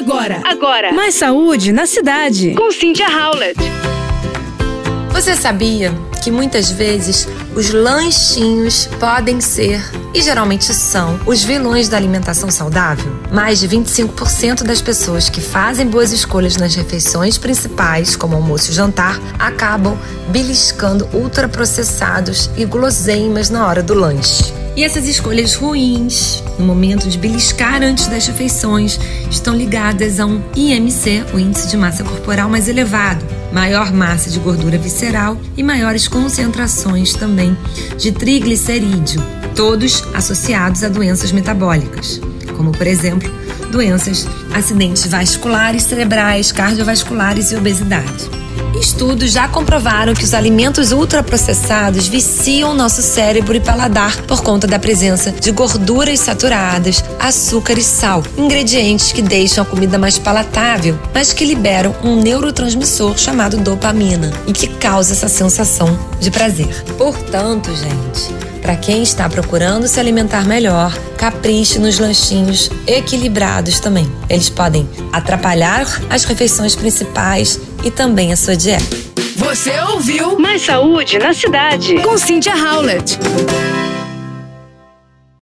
Agora, agora. Mais saúde na cidade. Com Cynthia Howlett. Você sabia que muitas vezes os lanchinhos podem ser, e geralmente são, os vilões da alimentação saudável? Mais de 25% das pessoas que fazem boas escolhas nas refeições principais, como almoço e jantar, acabam beliscando ultraprocessados e guloseimas na hora do lanche. E essas escolhas ruins, no momento de beliscar antes das refeições, estão ligadas a um IMC, o índice de massa corporal mais elevado, maior massa de gordura visceral e maiores concentrações também de triglicerídeo, todos associados a doenças metabólicas, como por exemplo, doenças, acidentes vasculares cerebrais, cardiovasculares e obesidade. Estudos já comprovaram que os alimentos ultraprocessados viciam nosso cérebro e paladar por conta da presença de gorduras saturadas, açúcar e sal, ingredientes que deixam a comida mais palatável, mas que liberam um neurotransmissor chamado dopamina e que causa essa sensação de prazer. Portanto, gente, para quem está procurando se alimentar melhor, capriche nos lanchinhos equilibrados também. Eles podem atrapalhar as refeições principais e também a sua dieta. Você ouviu Mais saúde na cidade. Com Cynthia Howlett.